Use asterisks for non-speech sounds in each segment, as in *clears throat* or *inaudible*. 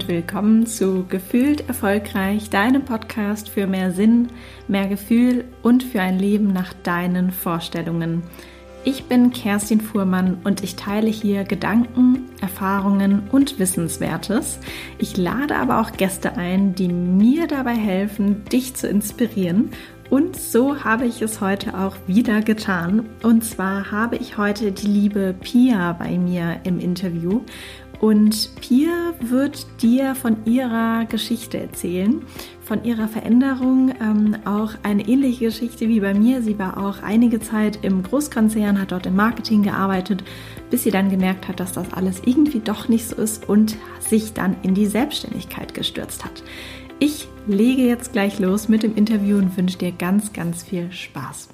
und willkommen zu Gefühlt Erfolgreich, deinem Podcast für mehr Sinn, mehr Gefühl und für ein Leben nach deinen Vorstellungen. Ich bin Kerstin Fuhrmann und ich teile hier Gedanken, Erfahrungen und Wissenswertes. Ich lade aber auch Gäste ein, die mir dabei helfen, dich zu inspirieren und so habe ich es heute auch wieder getan. Und zwar habe ich heute die liebe Pia bei mir im Interview. Und Pia wird dir von ihrer Geschichte erzählen, von ihrer Veränderung. Ähm, auch eine ähnliche Geschichte wie bei mir. Sie war auch einige Zeit im Großkonzern, hat dort im Marketing gearbeitet, bis sie dann gemerkt hat, dass das alles irgendwie doch nicht so ist und sich dann in die Selbstständigkeit gestürzt hat. Ich lege jetzt gleich los mit dem Interview und wünsche dir ganz, ganz viel Spaß.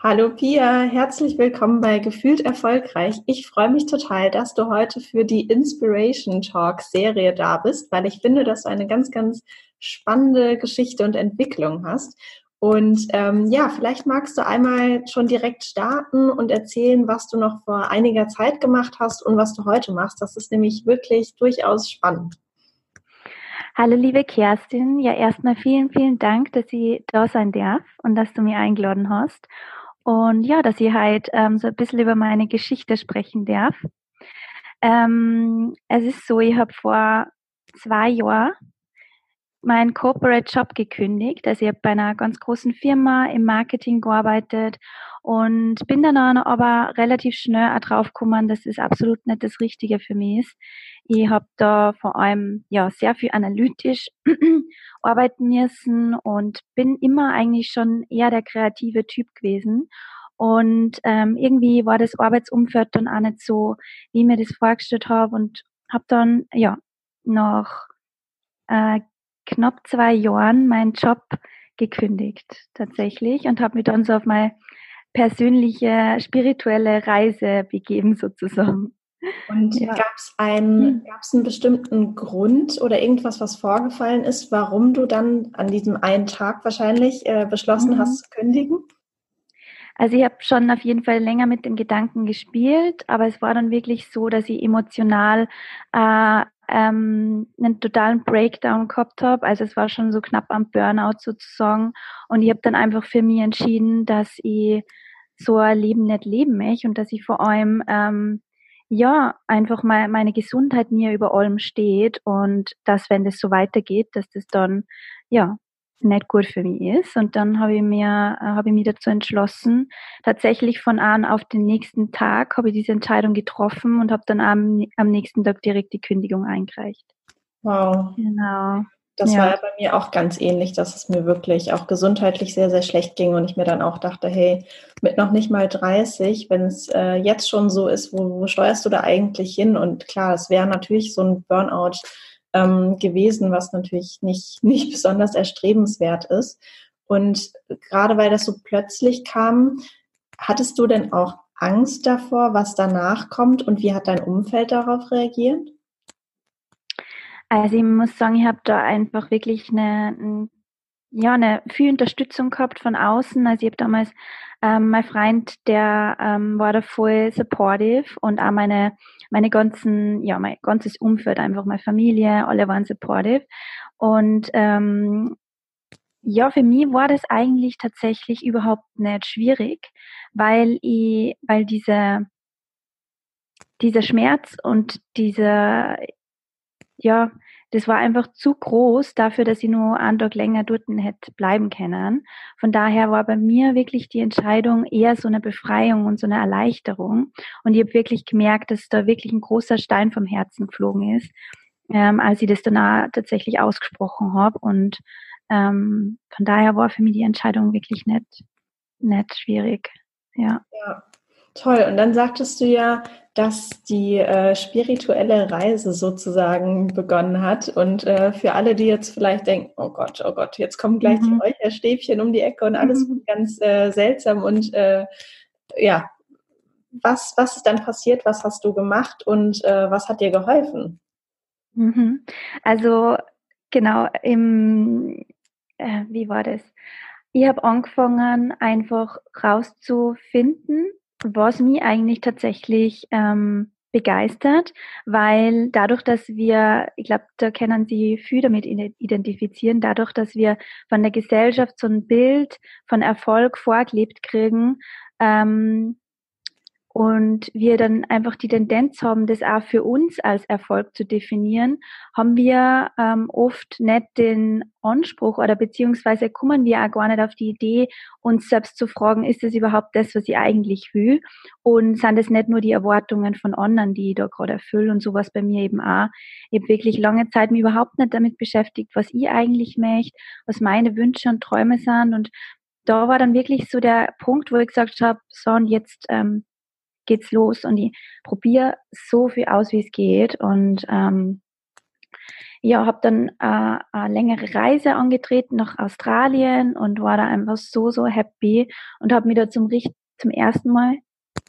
Hallo Pia, herzlich willkommen bei Gefühlt Erfolgreich. Ich freue mich total, dass du heute für die Inspiration Talk Serie da bist, weil ich finde, dass du eine ganz, ganz spannende Geschichte und Entwicklung hast. Und ähm, ja, vielleicht magst du einmal schon direkt starten und erzählen, was du noch vor einiger Zeit gemacht hast und was du heute machst. Das ist nämlich wirklich durchaus spannend. Hallo liebe Kerstin, ja erstmal vielen, vielen Dank, dass ich da sein darf und dass du mich eingeladen hast. Und ja, dass ich halt ähm, so ein bisschen über meine Geschichte sprechen darf. Ähm, es ist so, ich habe vor zwei Jahren meinen Corporate Job gekündigt. Also ich habe bei einer ganz großen Firma im Marketing gearbeitet und bin dann aber relativ schnell auch drauf gekommen, dass es absolut nicht das Richtige für mich ist. Ich habe da vor allem ja sehr viel analytisch *clears throat* arbeiten müssen und bin immer eigentlich schon eher der kreative Typ gewesen. Und ähm, irgendwie war das Arbeitsumfeld dann auch nicht so, wie ich mir das vorgestellt habe und habe dann ja nach äh, knapp zwei Jahren meinen Job gekündigt tatsächlich und habe mich dann so auf meine persönliche spirituelle Reise begeben sozusagen. Und ja. gab es einen, hm. einen bestimmten Grund oder irgendwas, was vorgefallen ist, warum du dann an diesem einen Tag wahrscheinlich äh, beschlossen mhm. hast zu kündigen? Also ich habe schon auf jeden Fall länger mit dem Gedanken gespielt, aber es war dann wirklich so, dass ich emotional äh, ähm, einen totalen Breakdown gehabt habe. Also es war schon so knapp am Burnout sozusagen. Und ich habe dann einfach für mich entschieden, dass ich so ein Leben nicht leben möchte und dass ich vor allem ähm, ja einfach mal meine Gesundheit mir über allem steht und dass wenn das so weitergeht, dass das dann ja nicht gut für mich ist. Und dann habe ich mir, äh, habe ich mich dazu entschlossen, tatsächlich von an auf den nächsten Tag habe ich diese Entscheidung getroffen und habe dann am, am nächsten Tag direkt die Kündigung eingereicht. Wow. Genau. Das ja. war ja bei mir auch ganz ähnlich, dass es mir wirklich auch gesundheitlich sehr, sehr schlecht ging und ich mir dann auch dachte, hey, mit noch nicht mal 30, wenn es äh, jetzt schon so ist, wo, wo steuerst du da eigentlich hin? Und klar, es wäre natürlich so ein Burnout ähm, gewesen, was natürlich nicht, *laughs* nicht besonders erstrebenswert ist. Und gerade weil das so plötzlich kam, hattest du denn auch Angst davor, was danach kommt und wie hat dein Umfeld darauf reagiert? Also ich muss sagen, ich habe da einfach wirklich eine, ja, eine viel Unterstützung gehabt von außen. Also ich habe damals ähm, mein Freund, der ähm, war da voll supportive und auch meine, meine ganzen, ja, mein ganzes Umfeld, einfach meine Familie, alle waren supportive. Und ähm, ja, für mich war das eigentlich tatsächlich überhaupt nicht schwierig, weil ich, weil diese, dieser Schmerz und dieser, ja, das war einfach zu groß dafür, dass ich nur einen Tag länger dort hätte bleiben können. Von daher war bei mir wirklich die Entscheidung eher so eine Befreiung und so eine Erleichterung. Und ich habe wirklich gemerkt, dass da wirklich ein großer Stein vom Herzen geflogen ist, ähm, als ich das danach tatsächlich ausgesprochen habe. Und ähm, von daher war für mich die Entscheidung wirklich nicht, nicht schwierig. Ja. ja. Toll. Und dann sagtest du ja, dass die äh, spirituelle Reise sozusagen begonnen hat. Und äh, für alle, die jetzt vielleicht denken, oh Gott, oh Gott, jetzt kommen gleich mhm. die Räucherstäbchen um die Ecke und alles mhm. ganz äh, seltsam. Und äh, ja, was, was ist dann passiert? Was hast du gemacht und äh, was hat dir geholfen? Mhm. Also genau, im, äh, wie war das? Ich habe angefangen, einfach rauszufinden, was mich eigentlich tatsächlich ähm, begeistert, weil dadurch, dass wir, ich glaube, da können Sie viel damit identifizieren, dadurch, dass wir von der Gesellschaft so ein Bild von Erfolg vorgelebt kriegen, ähm, und wir dann einfach die Tendenz haben, das auch für uns als Erfolg zu definieren, haben wir ähm, oft nicht den Anspruch oder beziehungsweise kommen wir auch gar nicht auf die Idee, uns selbst zu fragen, ist das überhaupt das, was ich eigentlich will? Und sind das nicht nur die Erwartungen von anderen, die ich da gerade erfülle und sowas bei mir eben auch. Ich habe wirklich lange Zeit mich überhaupt nicht damit beschäftigt, was ich eigentlich möchte, was meine Wünsche und Träume sind und da war dann wirklich so der Punkt, wo ich gesagt habe, so und jetzt ähm, geht's los und ich probiere so viel aus, wie es geht und ähm, ja, habe dann äh, eine längere Reise angetreten nach Australien und war da einfach so, so happy und habe mich da zum, zum ersten Mal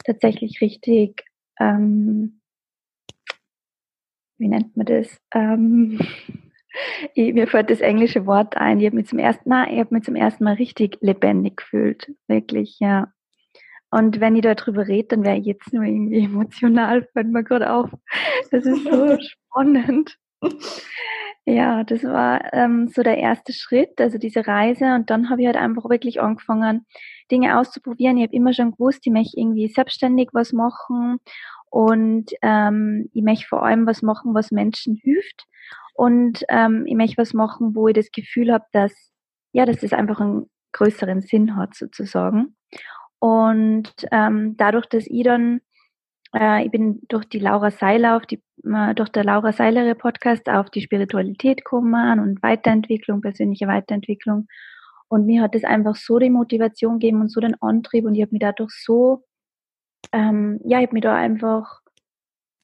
tatsächlich richtig, ähm, wie nennt man das? Ähm, *laughs* ich, mir fällt das englische Wort ein. Ich habe mich zum ich habe mich zum ersten Mal richtig lebendig gefühlt, wirklich, ja. Und wenn ich darüber rede, dann wäre ich jetzt nur irgendwie *laughs* emotional, fällt mir gerade auf. Das ist so *laughs* spannend. Ja, das war ähm, so der erste Schritt, also diese Reise. Und dann habe ich halt einfach wirklich angefangen, Dinge auszuprobieren. Ich habe immer schon gewusst, ich möchte irgendwie selbstständig was machen und ähm, ich möchte vor allem was machen, was Menschen hilft. Und ähm, ich möchte was machen, wo ich das Gefühl habe, dass ja, dass das einfach einen größeren Sinn hat sozusagen. Und ähm, dadurch, dass ich dann, äh, ich bin durch die Laura Seiler auf die, äh, durch der Laura Seilere Podcast auf die Spiritualität gekommen und Weiterentwicklung, persönliche Weiterentwicklung. Und mir hat das einfach so die Motivation gegeben und so den Antrieb und ich habe mich dadurch so, ähm, ja, ich habe mich da einfach,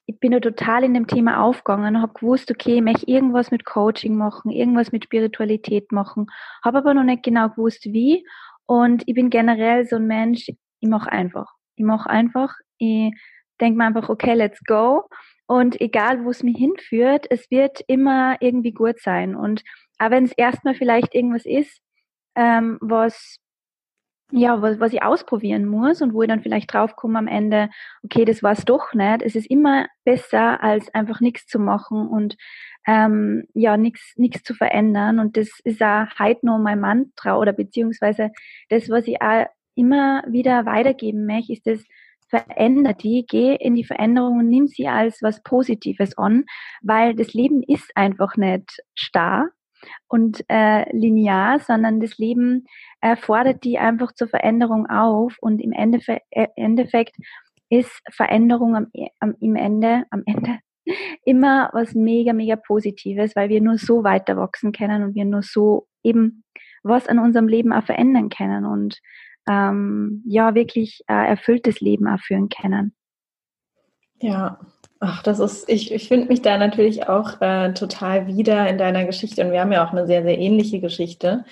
ich bin da total in dem Thema aufgegangen und habe gewusst, okay, ich möchte irgendwas mit Coaching machen, irgendwas mit Spiritualität machen, habe aber noch nicht genau gewusst, wie und ich bin generell so ein Mensch, ich mache einfach. Ich mache einfach. Ich denke mir einfach, okay, let's go. Und egal, wo es mich hinführt, es wird immer irgendwie gut sein. Und auch wenn es erstmal vielleicht irgendwas ist, ähm, was ja, was, was ich ausprobieren muss und wo ich dann vielleicht draufkomme am Ende, okay, das war es doch nicht. Es ist immer besser, als einfach nichts zu machen und ähm, ja, nichts zu verändern. Und das ist auch heute noch mein Mantra oder beziehungsweise das, was ich auch immer wieder weitergeben möchte, ist das, veränder die, geh in die Veränderung und nimm sie als was Positives an, weil das Leben ist einfach nicht starr und äh, linear, sondern das Leben äh, fordert die einfach zur Veränderung auf und im Endeffekt, äh, Endeffekt ist Veränderung am, am, im Ende, am Ende *laughs* immer was mega, mega Positives, weil wir nur so weiter wachsen können und wir nur so eben was an unserem Leben auch verändern können und ähm, ja, wirklich äh, erfülltes Leben auch führen können. Ja, ach, das ist, ich, ich finde mich da natürlich auch äh, total wieder in deiner Geschichte und wir haben ja auch eine sehr, sehr ähnliche Geschichte.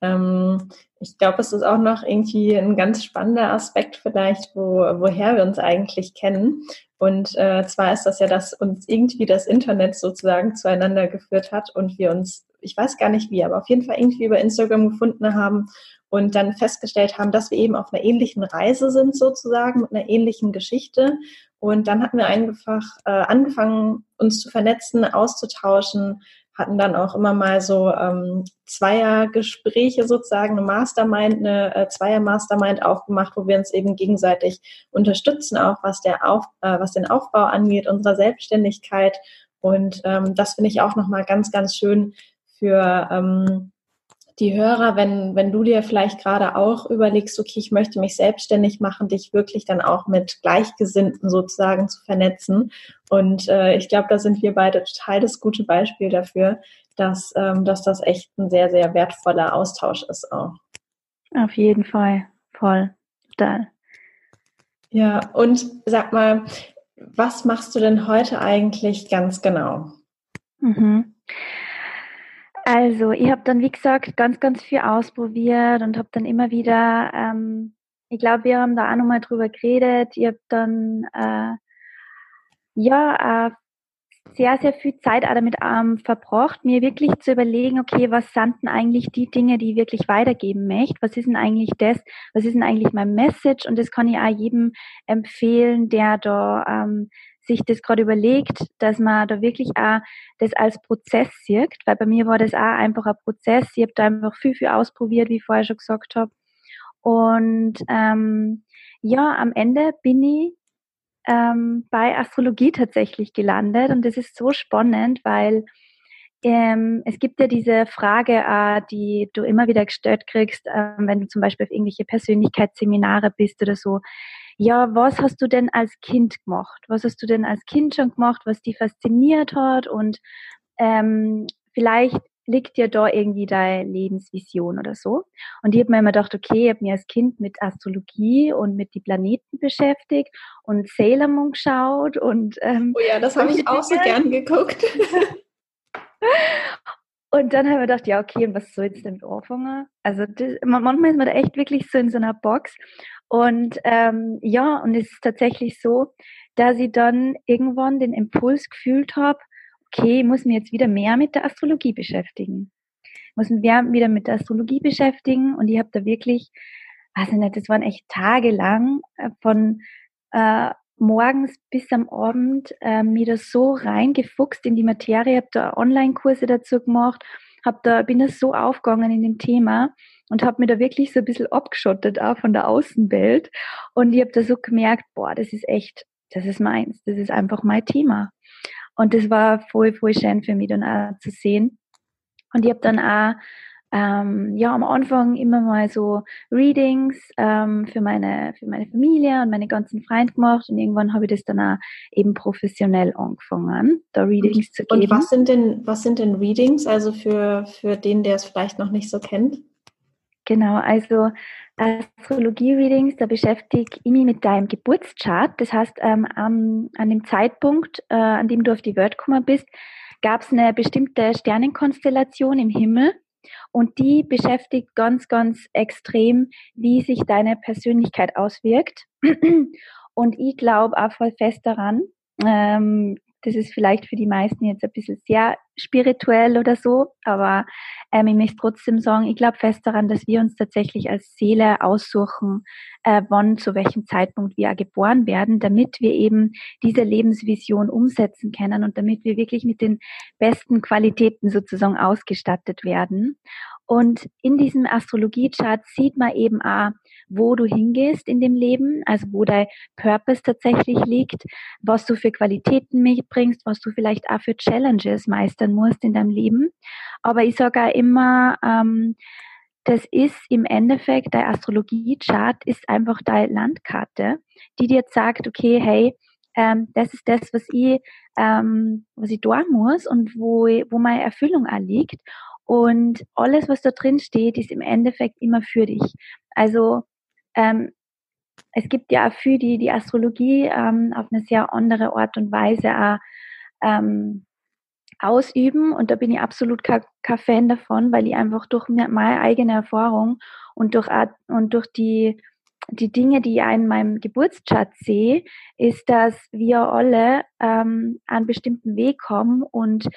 Ähm, ich glaube, es ist auch noch irgendwie ein ganz spannender Aspekt vielleicht, wo, woher wir uns eigentlich kennen. Und äh, zwar ist das ja, dass uns irgendwie das Internet sozusagen zueinander geführt hat und wir uns, ich weiß gar nicht wie, aber auf jeden Fall irgendwie über Instagram gefunden haben und dann festgestellt haben, dass wir eben auf einer ähnlichen Reise sind sozusagen, mit einer ähnlichen Geschichte. Und dann hatten wir einfach äh, angefangen, uns zu vernetzen, auszutauschen, hatten dann auch immer mal so ähm, Zweiergespräche sozusagen, eine Mastermind, eine äh, Zweier-Mastermind aufgemacht, wo wir uns eben gegenseitig unterstützen, auch was, der Auf, äh, was den Aufbau angeht, unserer Selbstständigkeit. Und ähm, das finde ich auch nochmal ganz, ganz schön für ähm, die Hörer, wenn, wenn du dir vielleicht gerade auch überlegst, okay, ich möchte mich selbstständig machen, dich wirklich dann auch mit Gleichgesinnten sozusagen zu vernetzen. Und äh, ich glaube, da sind wir beide total das gute Beispiel dafür, dass, ähm, dass das echt ein sehr, sehr wertvoller Austausch ist auch. Auf jeden Fall, voll, total. Ja, und sag mal, was machst du denn heute eigentlich ganz genau? Mhm. Also, ich habe dann, wie gesagt, ganz, ganz viel ausprobiert und habe dann immer wieder, ähm, ich glaube, wir haben da auch nochmal drüber geredet. Ich habe dann, äh, ja, äh, sehr, sehr viel Zeit auch damit ähm, verbracht, mir wirklich zu überlegen, okay, was sind denn eigentlich die Dinge, die ich wirklich weitergeben möchte? Was ist denn eigentlich das? Was ist denn eigentlich mein Message? Und das kann ich auch jedem empfehlen, der da ähm, sich das gerade überlegt, dass man da wirklich auch das als Prozess sieht, weil bei mir war das auch einfach ein Prozess. Ich habe da einfach viel, viel ausprobiert, wie ich vorher schon gesagt habe. Und ähm, ja, am Ende bin ich ähm, bei Astrologie tatsächlich gelandet und das ist so spannend, weil ähm, es gibt ja diese Frage, äh, die du immer wieder gestellt kriegst, äh, wenn du zum Beispiel auf irgendwelche Persönlichkeitsseminare bist oder so. Ja, was hast du denn als Kind gemacht? Was hast du denn als Kind schon gemacht, was dich fasziniert hat? Und ähm, vielleicht liegt dir da irgendwie deine Lebensvision oder so. Und ich habe mir immer gedacht, okay, ich habe mir als Kind mit Astrologie und mit die Planeten beschäftigt und Sailor Moon geschaut und ähm, Oh ja, das habe ich auch so *laughs* gern geguckt. *laughs* Und dann haben wir gedacht, ja, okay, und was soll jetzt damit anfangen? Also das, manchmal ist man da echt wirklich so in so einer Box. Und ähm, ja, und es ist tatsächlich so, dass ich dann irgendwann den Impuls gefühlt habe, okay, ich muss mich jetzt wieder mehr mit der Astrologie beschäftigen. Ich muss mich wieder mit der Astrologie beschäftigen und ich habe da wirklich, weiß ich nicht, das waren echt tagelang äh, von äh, morgens bis am Abend äh, mir das so reingefuchst in die Materie, habe da Online-Kurse dazu gemacht, hab da, bin da so aufgegangen in dem Thema und habe mir da wirklich so ein bisschen abgeschottet auch von der Außenwelt. Und ich habe da so gemerkt, boah, das ist echt, das ist meins, das ist einfach mein Thema. Und das war voll, voll schön für mich dann auch zu sehen. Und ich habe dann auch ähm, ja am Anfang immer mal so Readings ähm, für meine für meine Familie und meine ganzen Freunde gemacht und irgendwann habe ich das dann auch eben professionell angefangen, da Readings und, zu geben. Und was sind denn was sind denn Readings? Also für für den, der es vielleicht noch nicht so kennt? Genau, also Astrologie-Readings, da beschäftige ich mich mit deinem Geburtschart. Das heißt, ähm, an, an dem Zeitpunkt, äh, an dem du auf die Welt gekommen bist, gab es eine bestimmte Sternenkonstellation im Himmel und die beschäftigt ganz, ganz extrem, wie sich deine Persönlichkeit auswirkt. *clears throat* Und ich glaube auch voll fest daran, ähm, das ist vielleicht für die meisten jetzt ein bisschen sehr spirituell oder so, aber ähm, ich möchte trotzdem sagen, ich glaube fest daran, dass wir uns tatsächlich als Seele aussuchen, äh, wann, zu welchem Zeitpunkt wir geboren werden, damit wir eben diese Lebensvision umsetzen können und damit wir wirklich mit den besten Qualitäten sozusagen ausgestattet werden. Und in diesem Astrologie-Chart sieht man eben auch, wo du hingehst in dem Leben, also wo dein Purpose tatsächlich liegt, was du für Qualitäten mitbringst, was du vielleicht auch für Challenges meistern musst in deinem Leben. Aber ich sage auch immer, ähm, das ist im Endeffekt, dein Astrologie-Chart ist einfach deine Landkarte, die dir sagt, okay, hey, ähm, das ist das, was ich, ähm, was ich tun muss und wo, wo meine Erfüllung auch liegt. Und alles, was da drin steht, ist im Endeffekt immer für dich. Also ähm, es gibt ja auch für die, die Astrologie ähm, auf eine sehr andere Art und Weise auch, ähm, ausüben. Und da bin ich absolut kein, Fan davon, weil ich einfach durch meine eigene Erfahrung und durch, und durch die, die Dinge, die ich in meinem Geburtschart sehe, ist, dass wir alle ähm, einen bestimmten Weg kommen und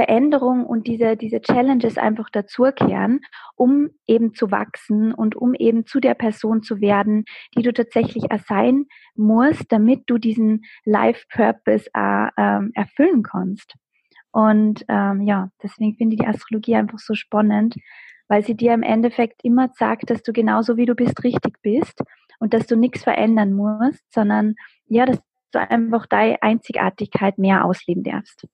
Veränderung und diese, diese Challenges einfach dazukehren, um eben zu wachsen und um eben zu der Person zu werden, die du tatsächlich sein musst, damit du diesen Life Purpose äh, ähm, erfüllen kannst. Und ähm, ja, deswegen finde ich die Astrologie einfach so spannend, weil sie dir im Endeffekt immer sagt, dass du genauso wie du bist richtig bist und dass du nichts verändern musst, sondern ja, dass du einfach deine Einzigartigkeit mehr ausleben darfst.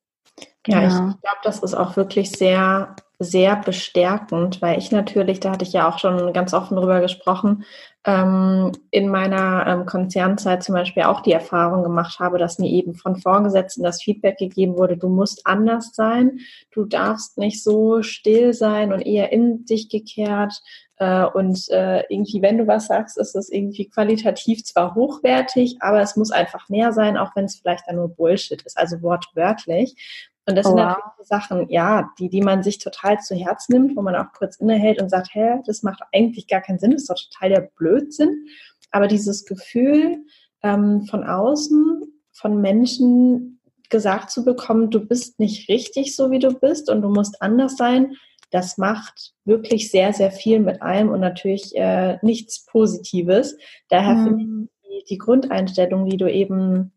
Genau. Ja, ich genau. glaube, das ist auch wirklich sehr, sehr bestärkend, weil ich natürlich, da hatte ich ja auch schon ganz offen drüber gesprochen, ähm, in meiner ähm, Konzernzeit zum Beispiel auch die Erfahrung gemacht habe, dass mir eben von Vorgesetzten das Feedback gegeben wurde, du musst anders sein, du darfst nicht so still sein und eher in dich gekehrt. Äh, und äh, irgendwie, wenn du was sagst, ist es irgendwie qualitativ zwar hochwertig, aber es muss einfach mehr sein, auch wenn es vielleicht dann nur Bullshit ist, also wortwörtlich. Und das oh, sind natürlich wow. Sachen, ja, die, die man sich total zu Herz nimmt, wo man auch kurz innehält und sagt, hä, das macht eigentlich gar keinen Sinn, das ist doch total der Blödsinn. Aber dieses Gefühl ähm, von außen, von Menschen gesagt zu bekommen, du bist nicht richtig so, wie du bist und du musst anders sein, das macht wirklich sehr, sehr viel mit allem und natürlich äh, nichts Positives. Daher mhm. finde ich die, die Grundeinstellung, die du eben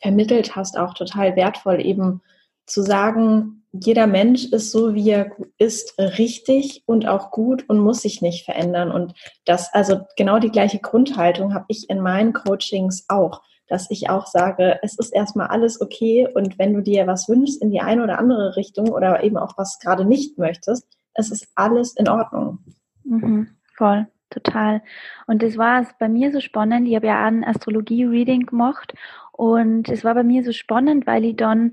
vermittelt hast, auch total wertvoll, eben zu sagen, jeder Mensch ist so, wie er ist, richtig und auch gut und muss sich nicht verändern. Und das, also genau die gleiche Grundhaltung habe ich in meinen Coachings auch, dass ich auch sage, es ist erstmal alles okay und wenn du dir was wünschst in die eine oder andere Richtung oder eben auch was gerade nicht möchtest, es ist alles in Ordnung. Mhm, voll total. Und das war bei mir so spannend. Ich habe ja ein Astrologie-Reading gemacht und es war bei mir so spannend, weil ich dann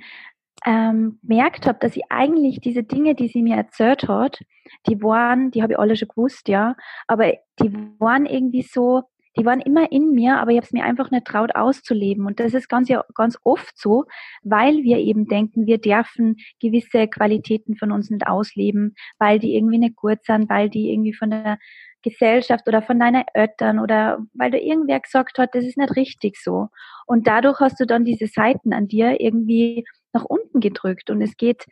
ähm, habe, dass ich eigentlich diese Dinge, die sie mir erzählt hat, die waren, die habe ich alle schon gewusst, ja, aber die waren irgendwie so, die waren immer in mir, aber ich habe es mir einfach nicht traut auszuleben. Und das ist ganz, ganz oft so, weil wir eben denken, wir dürfen gewisse Qualitäten von uns nicht ausleben, weil die irgendwie nicht gut sind, weil die irgendwie von der Gesellschaft oder von deinen Eltern oder weil da irgendwer gesagt hat, das ist nicht richtig so. Und dadurch hast du dann diese Seiten an dir irgendwie nach unten gedrückt. Und es geht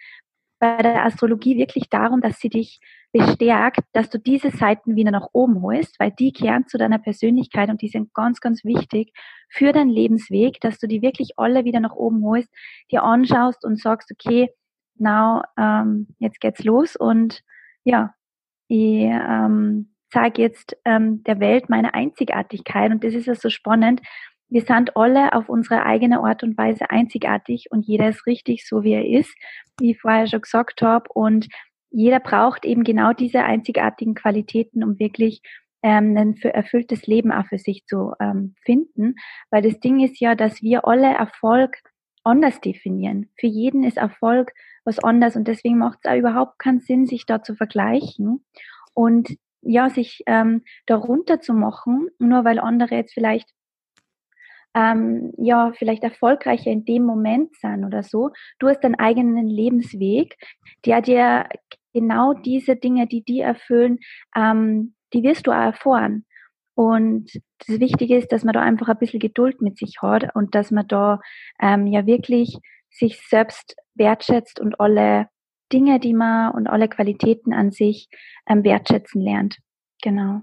bei der Astrologie wirklich darum, dass sie dich bestärkt, dass du diese Seiten wieder nach oben holst, weil die kehren zu deiner Persönlichkeit und die sind ganz, ganz wichtig für deinen Lebensweg, dass du die wirklich alle wieder nach oben holst, dir anschaust und sagst, okay, now, ähm, jetzt geht's los und ja, ich ähm, zeige jetzt ähm, der Welt meine Einzigartigkeit und das ist ja so spannend. Wir sind alle auf unsere eigene Art und Weise einzigartig und jeder ist richtig so, wie er ist, wie ich vorher schon gesagt habe. Und jeder braucht eben genau diese einzigartigen Qualitäten, um wirklich ähm, ein erfülltes Leben auch für sich zu ähm, finden. Weil das Ding ist ja, dass wir alle Erfolg anders definieren. Für jeden ist Erfolg was anders und deswegen macht es auch überhaupt keinen Sinn, sich da zu vergleichen. Und ja, sich ähm, darunter zu machen, nur weil andere jetzt vielleicht ähm, ja, vielleicht erfolgreicher in dem Moment sind oder so. Du hast deinen eigenen Lebensweg, der dir genau diese Dinge, die die erfüllen, ähm, die wirst du auch erfahren. Und das Wichtige ist, dass man da einfach ein bisschen Geduld mit sich hat und dass man da ähm, ja wirklich sich selbst wertschätzt und alle Dinge, die man und alle Qualitäten an sich ähm, wertschätzen lernt. Genau.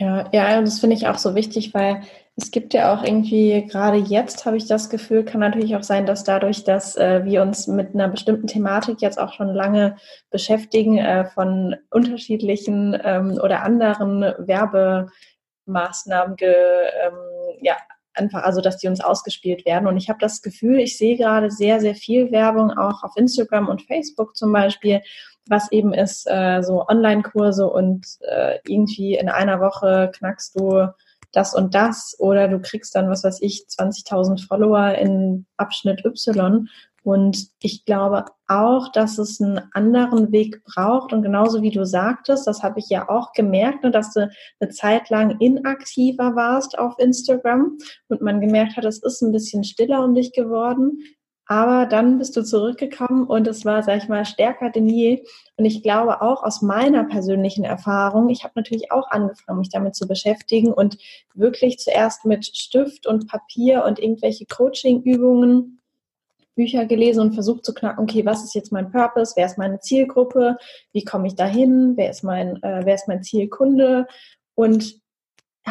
Ja, ja, das finde ich auch so wichtig, weil es gibt ja auch irgendwie, gerade jetzt habe ich das Gefühl, kann natürlich auch sein, dass dadurch, dass äh, wir uns mit einer bestimmten Thematik jetzt auch schon lange beschäftigen, äh, von unterschiedlichen ähm, oder anderen Werbemaßnahmen ge, ähm, ja, einfach, also dass die uns ausgespielt werden. Und ich habe das Gefühl, ich sehe gerade sehr, sehr viel Werbung, auch auf Instagram und Facebook zum Beispiel, was eben ist, äh, so Online-Kurse und äh, irgendwie in einer Woche knackst du das und das oder du kriegst dann, was weiß ich, 20.000 Follower in Abschnitt Y und ich glaube auch, dass es einen anderen Weg braucht. Und genauso wie du sagtest, das habe ich ja auch gemerkt, ne, dass du eine Zeit lang inaktiver warst auf Instagram und man gemerkt hat, es ist ein bisschen stiller um dich geworden. Aber dann bist du zurückgekommen und es war, sag ich mal, stärker denn je. Und ich glaube auch aus meiner persönlichen Erfahrung, ich habe natürlich auch angefangen, mich damit zu beschäftigen und wirklich zuerst mit Stift und Papier und irgendwelche Coaching-Übungen Bücher gelesen und versucht zu knacken, okay, was ist jetzt mein Purpose, wer ist meine Zielgruppe, wie komme ich dahin, wer ist mein, äh, wer ist mein Zielkunde? Und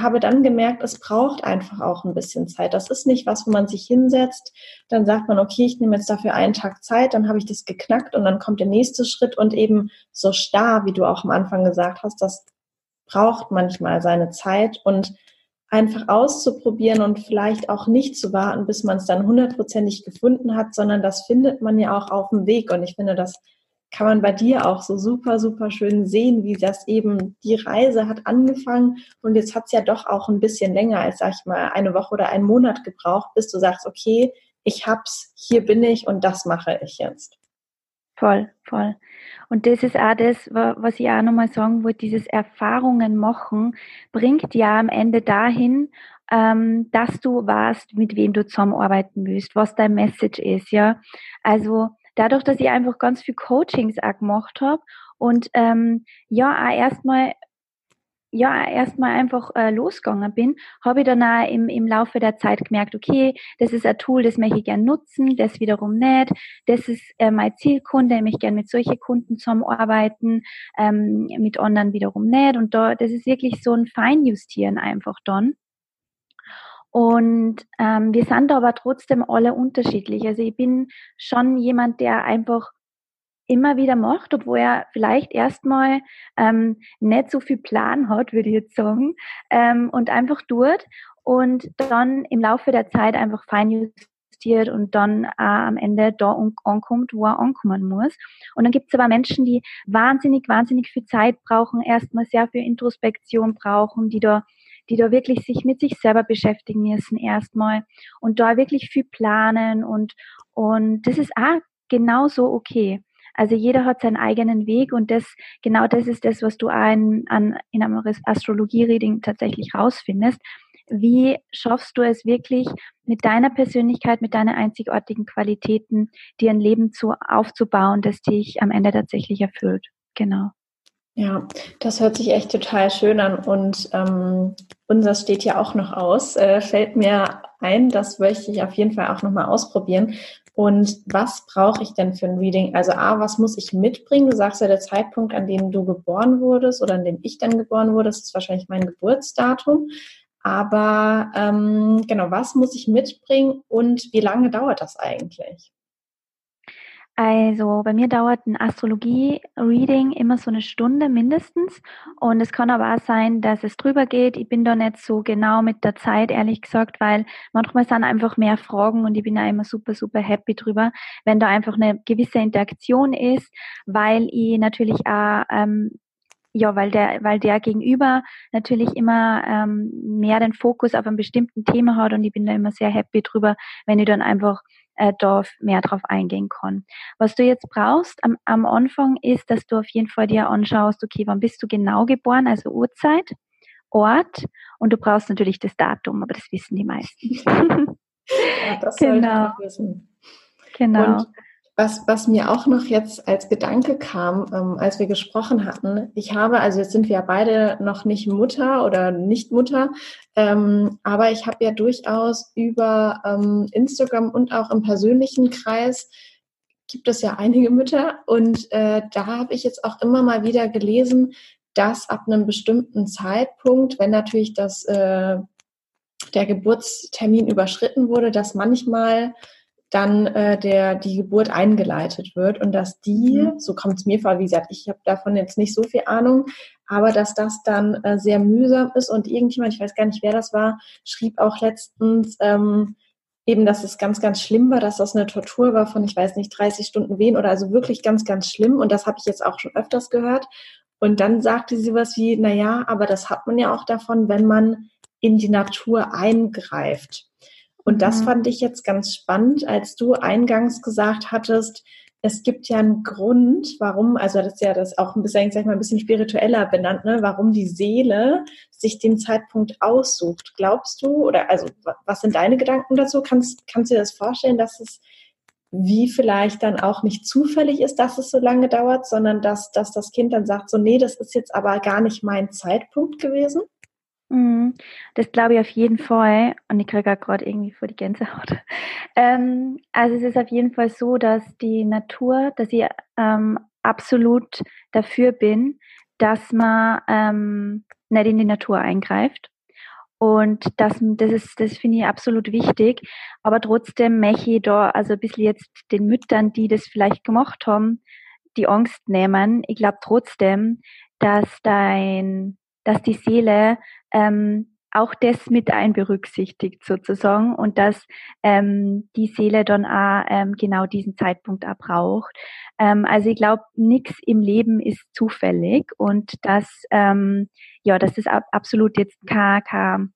habe dann gemerkt, es braucht einfach auch ein bisschen Zeit. Das ist nicht was, wo man sich hinsetzt, dann sagt man, okay, ich nehme jetzt dafür einen Tag Zeit, dann habe ich das geknackt und dann kommt der nächste Schritt und eben so starr, wie du auch am Anfang gesagt hast, das braucht manchmal seine Zeit und einfach auszuprobieren und vielleicht auch nicht zu warten, bis man es dann hundertprozentig gefunden hat, sondern das findet man ja auch auf dem Weg. Und ich finde, das kann man bei dir auch so super, super schön sehen, wie das eben, die Reise hat angefangen und jetzt hat es ja doch auch ein bisschen länger als, sag ich mal, eine Woche oder einen Monat gebraucht, bis du sagst, okay, ich hab's, hier bin ich und das mache ich jetzt. Voll, voll. Und das ist auch das, was ich auch nochmal sagen wollte, dieses Erfahrungen machen bringt ja am Ende dahin, ähm, dass du weißt, mit wem du zusammenarbeiten willst, was dein Message ist, ja. Also dadurch, dass ich einfach ganz viel Coachings auch gemacht habe und ähm, ja, erstmal ja erstmal einfach äh, losgegangen bin, habe ich dann auch im, im Laufe der Zeit gemerkt, okay, das ist ein Tool, das möchte ich gerne nutzen, das wiederum nicht, das ist äh, mein Zielkunde, ich möchte gerne mit solchen Kunden zusammenarbeiten, ähm, mit anderen wiederum nicht und da, das ist wirklich so ein Feinjustieren einfach dann. Und ähm, wir sind aber trotzdem alle unterschiedlich. Also ich bin schon jemand, der einfach immer wieder macht, obwohl er vielleicht erstmal ähm, nicht so viel Plan hat, würde ich jetzt sagen, ähm, und einfach tut und dann im Laufe der Zeit einfach fein justiert und dann äh, am Ende da ankommt, wo er ankommen muss. Und dann gibt es aber Menschen, die wahnsinnig, wahnsinnig viel Zeit brauchen, erstmal sehr viel Introspektion brauchen, die da die da wirklich sich mit sich selber beschäftigen müssen erstmal und da wirklich viel planen und, und das ist auch genauso okay. Also jeder hat seinen eigenen Weg und das, genau das ist das, was du an, an, in einem Astrologie-Reading tatsächlich rausfindest. Wie schaffst du es wirklich mit deiner Persönlichkeit, mit deinen einzigartigen Qualitäten, dir ein Leben zu, aufzubauen, das dich am Ende tatsächlich erfüllt? Genau. Ja, das hört sich echt total schön an und ähm, unser steht ja auch noch aus. Äh, fällt mir ein, das möchte ich auf jeden Fall auch nochmal ausprobieren. Und was brauche ich denn für ein Reading? Also A, was muss ich mitbringen? Du sagst ja, der Zeitpunkt, an dem du geboren wurdest oder an dem ich dann geboren wurde, ist wahrscheinlich mein Geburtsdatum. Aber ähm, genau, was muss ich mitbringen und wie lange dauert das eigentlich? Also bei mir dauert ein Astrologie-Reading immer so eine Stunde mindestens. Und es kann aber auch sein, dass es drüber geht. Ich bin da nicht so genau mit der Zeit, ehrlich gesagt, weil manchmal sind einfach mehr Fragen und ich bin da immer super, super happy drüber, wenn da einfach eine gewisse Interaktion ist, weil ich natürlich auch ähm, ja, weil der, weil der Gegenüber natürlich immer ähm, mehr den Fokus auf einem bestimmten Thema hat und ich bin da immer sehr happy drüber, wenn ich dann einfach äh, da mehr drauf eingehen kann. Was du jetzt brauchst am, am Anfang ist, dass du auf jeden Fall dir anschaust, okay, wann bist du genau geboren, also Uhrzeit, Ort und du brauchst natürlich das Datum, aber das wissen die meisten. ja, das genau. wissen. Genau. Und was, was mir auch noch jetzt als Gedanke kam, ähm, als wir gesprochen hatten, ich habe, also jetzt sind wir ja beide noch nicht Mutter oder nicht Mutter, ähm, aber ich habe ja durchaus über ähm, Instagram und auch im persönlichen Kreis gibt es ja einige Mütter und äh, da habe ich jetzt auch immer mal wieder gelesen, dass ab einem bestimmten Zeitpunkt, wenn natürlich das äh, der Geburtstermin überschritten wurde, dass manchmal dann äh, der die Geburt eingeleitet wird und dass die, mhm. so kommt es mir vor, wie gesagt, ich habe davon jetzt nicht so viel Ahnung, aber dass das dann äh, sehr mühsam ist und irgendjemand, ich weiß gar nicht, wer das war, schrieb auch letztens ähm, eben, dass es ganz, ganz schlimm war, dass das eine Tortur war von, ich weiß nicht, 30 Stunden Wehen oder also wirklich ganz, ganz schlimm und das habe ich jetzt auch schon öfters gehört und dann sagte sie was wie, na ja, aber das hat man ja auch davon, wenn man in die Natur eingreift. Und das mhm. fand ich jetzt ganz spannend, als du eingangs gesagt hattest, es gibt ja einen Grund, warum, also das ist ja das auch ein bisschen, sag ich mal, ein bisschen spiritueller benannt, ne, warum die Seele sich den Zeitpunkt aussucht. Glaubst du, oder also was sind deine Gedanken dazu? Kannst, kannst du dir das vorstellen, dass es wie vielleicht dann auch nicht zufällig ist, dass es so lange dauert, sondern dass, dass das Kind dann sagt, so, nee, das ist jetzt aber gar nicht mein Zeitpunkt gewesen? Mhm. Das glaube ich auf jeden Fall. Und ich kriege auch gerade irgendwie vor die Gänsehaut. *laughs* Ähm, also es ist auf jeden Fall so, dass die Natur, dass ich ähm, absolut dafür bin, dass man ähm, nicht in die Natur eingreift. Und das, das ist, das finde ich absolut wichtig. Aber trotzdem möchte ich da also ein bisschen jetzt den Müttern, die das vielleicht gemacht haben, die Angst nehmen. Ich glaube trotzdem, dass dein, dass die Seele ähm, auch das mit einberücksichtigt sozusagen und dass ähm, die Seele dann auch ähm, genau diesen Zeitpunkt auch braucht. Ähm, also ich glaube, nichts im Leben ist zufällig und dass ähm, ja, dass das ab, absolut jetzt kein, kein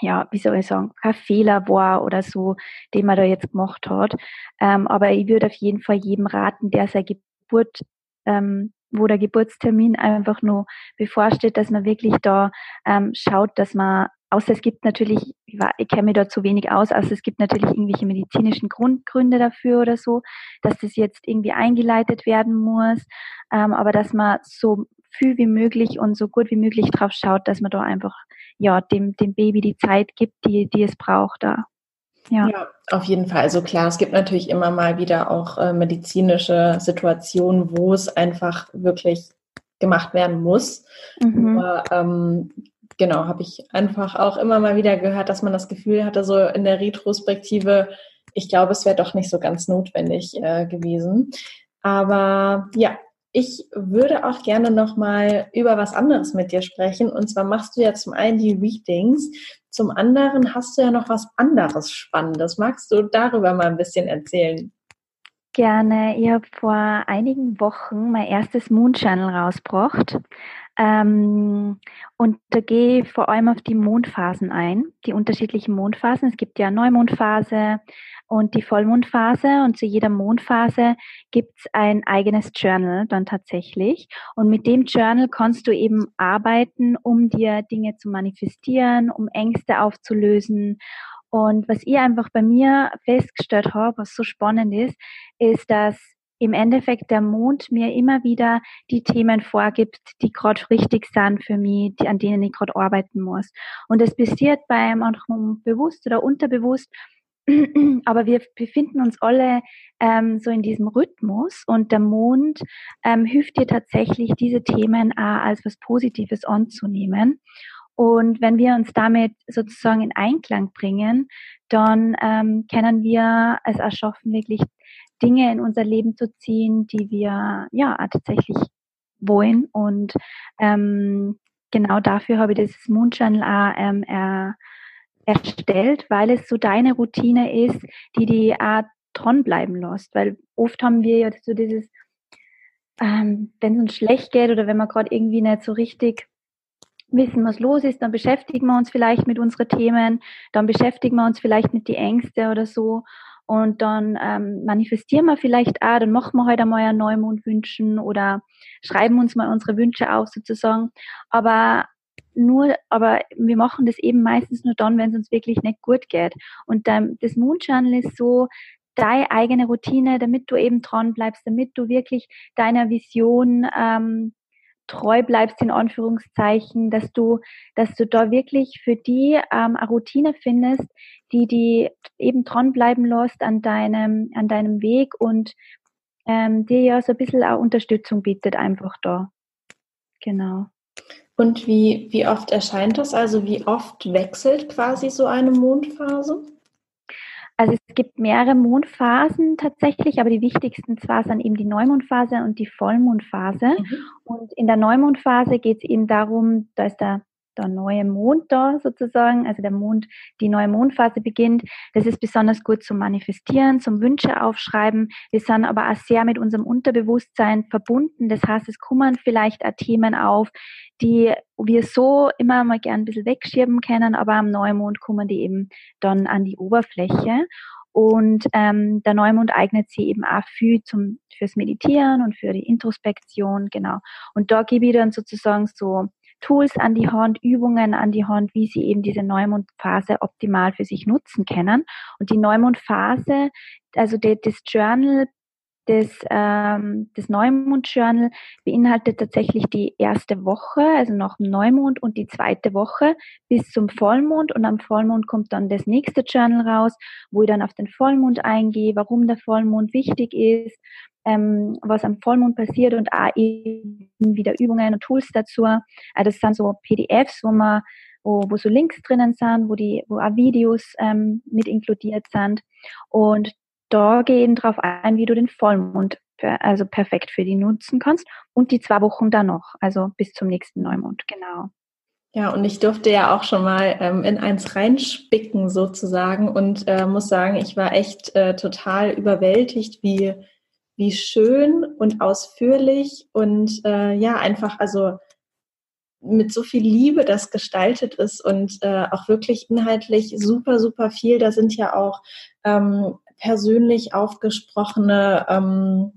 ja, wie soll ich sagen, kein Fehler war oder so, den man da jetzt gemacht hat. Ähm, aber ich würde auf jeden Fall jedem raten, der seine Geburt ähm, wo der Geburtstermin einfach nur bevorsteht, dass man wirklich da ähm, schaut, dass man, außer es gibt natürlich, ich, ich kenne mich da zu wenig aus, also es gibt natürlich irgendwelche medizinischen Grundgründe dafür oder so, dass das jetzt irgendwie eingeleitet werden muss, ähm, aber dass man so viel wie möglich und so gut wie möglich drauf schaut, dass man da einfach ja dem, dem Baby die Zeit gibt, die, die es braucht da. Ja. ja. auf jeden Fall. Also klar, es gibt natürlich immer mal wieder auch äh, medizinische Situationen, wo es einfach wirklich gemacht werden muss. Mhm. Aber, ähm, genau, habe ich einfach auch immer mal wieder gehört, dass man das Gefühl hatte, so in der Retrospektive, ich glaube, es wäre doch nicht so ganz notwendig äh, gewesen. Aber ja, ich würde auch gerne noch mal über was anderes mit dir sprechen. Und zwar machst du ja zum einen die Readings, zum anderen hast du ja noch was anderes Spannendes. Magst du darüber mal ein bisschen erzählen? Gerne. Ich habe vor einigen Wochen mein erstes Moon Channel rausgebracht. Ähm, und da gehe ich vor allem auf die Mondphasen ein, die unterschiedlichen Mondphasen. Es gibt ja Neumondphase und die Vollmondphase und zu jeder Mondphase gibt's ein eigenes Journal dann tatsächlich. Und mit dem Journal kannst du eben arbeiten, um dir Dinge zu manifestieren, um Ängste aufzulösen. Und was ich einfach bei mir festgestellt habe, was so spannend ist, ist, dass im Endeffekt der Mond mir immer wieder die Themen vorgibt, die gerade richtig sind für mich, die, an denen ich gerade arbeiten muss. Und das passiert bei manchen bewusst oder unterbewusst. *clears throat* Aber wir befinden uns alle ähm, so in diesem Rhythmus und der Mond ähm, hilft dir tatsächlich, diese Themen auch als was Positives anzunehmen. Und wenn wir uns damit sozusagen in Einklang bringen, dann ähm, können wir es erschaffen, wirklich Dinge in unser Leben zu ziehen, die wir ja tatsächlich wollen. Und ähm, genau dafür habe ich dieses Moon Channel auch ähm, er, erstellt, weil es so deine Routine ist, die die auch dranbleiben lässt. Weil oft haben wir ja so dieses, ähm, wenn es uns schlecht geht oder wenn wir gerade irgendwie nicht so richtig wissen, was los ist, dann beschäftigen wir uns vielleicht mit unseren Themen, dann beschäftigen wir uns vielleicht mit die Ängste oder so. Und dann ähm, manifestieren wir vielleicht auch, dann machen wir heute einmal einen Neumond wünschen oder schreiben uns mal unsere Wünsche auf sozusagen. Aber nur, aber wir machen das eben meistens nur dann, wenn es uns wirklich nicht gut geht. Und ähm, das Moon Channel ist so deine eigene Routine, damit du eben dran bleibst, damit du wirklich deiner Vision ähm, treu bleibst, in Anführungszeichen, dass du, dass du da wirklich für die ähm, eine Routine findest, die die eben dranbleiben lässt an deinem, an deinem Weg und ähm, dir ja so ein bisschen auch Unterstützung bietet einfach da. Genau. Und wie, wie oft erscheint das? Also wie oft wechselt quasi so eine Mondphase? Also es gibt mehrere Mondphasen tatsächlich, aber die wichtigsten zwar sind eben die Neumondphase und die Vollmondphase. Mhm. Und in der Neumondphase geht es eben darum, da ist der der neue Mond da sozusagen, also der Mond, die neue Mondphase beginnt. Das ist besonders gut zum Manifestieren, zum Wünsche aufschreiben. Wir sind aber auch sehr mit unserem Unterbewusstsein verbunden. Das heißt, es kommen vielleicht auch Themen auf, die wir so immer mal gern ein bisschen wegschieben können, aber am Neumond kommen die eben dann an die Oberfläche. Und ähm, der Neumond eignet sich eben auch viel zum, fürs Meditieren und für die Introspektion, genau. Und da gebe ich dann sozusagen so Tools an die Hand, Übungen an die Hand, wie sie eben diese Neumondphase optimal für sich nutzen können. Und die Neumondphase, also das Journal das, ähm, das Neumond-Journal beinhaltet tatsächlich die erste Woche, also nach dem Neumond und die zweite Woche bis zum Vollmond und am Vollmond kommt dann das nächste Journal raus, wo ich dann auf den Vollmond eingehe, warum der Vollmond wichtig ist, ähm, was am Vollmond passiert und auch eben wieder Übungen und Tools dazu. Also das sind so PDFs, wo man wo, wo so Links drinnen sind, wo die, wo auch Videos ähm, mit inkludiert sind. Und da gehen drauf ein, wie du den Vollmond also perfekt für die nutzen kannst und die zwei Wochen dann noch, also bis zum nächsten Neumond, genau. Ja, und ich durfte ja auch schon mal ähm, in eins reinspicken sozusagen und äh, muss sagen, ich war echt äh, total überwältigt, wie wie schön und ausführlich und äh, ja, einfach, also mit so viel Liebe das gestaltet ist und äh, auch wirklich inhaltlich super, super viel. Da sind ja auch ähm, persönlich aufgesprochene ähm,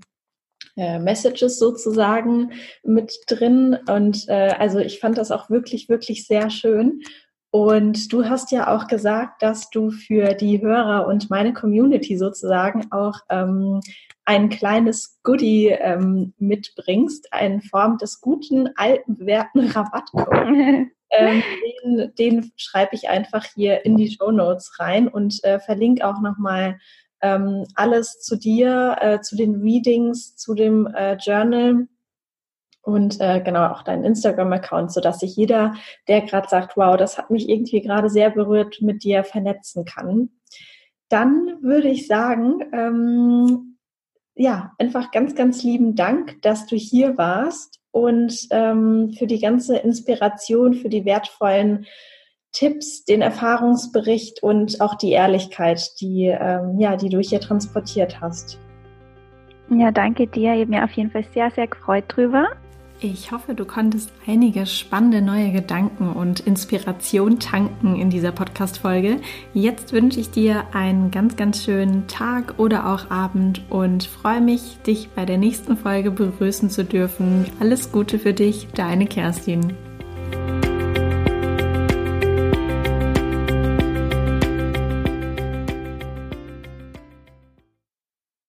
äh, Messages sozusagen mit drin. Und äh, also ich fand das auch wirklich, wirklich sehr schön. Und du hast ja auch gesagt, dass du für die Hörer und meine Community sozusagen auch ähm, ein kleines Goodie ähm, mitbringst, in Form des guten, alten, bewährten Rabattcodes. *laughs* ähm, den, den schreibe ich einfach hier in die Show Notes rein und äh, verlinke auch nochmal ähm, alles zu dir, äh, zu den Readings, zu dem äh, Journal und äh, genau auch deinen Instagram-Account, sodass sich jeder, der gerade sagt, wow, das hat mich irgendwie gerade sehr berührt, mit dir vernetzen kann. Dann würde ich sagen, ähm, ja, einfach ganz, ganz lieben Dank, dass du hier warst und ähm, für die ganze Inspiration, für die wertvollen Tipps, den Erfahrungsbericht und auch die Ehrlichkeit, die, ähm, ja, die du hier transportiert hast. Ja, danke dir. Ich habe mir auf jeden Fall sehr, sehr gefreut drüber. Ich hoffe, du konntest einige spannende neue Gedanken und Inspiration tanken in dieser Podcast-Folge. Jetzt wünsche ich dir einen ganz, ganz schönen Tag oder auch Abend und freue mich, dich bei der nächsten Folge begrüßen zu dürfen. Alles Gute für dich, deine Kerstin.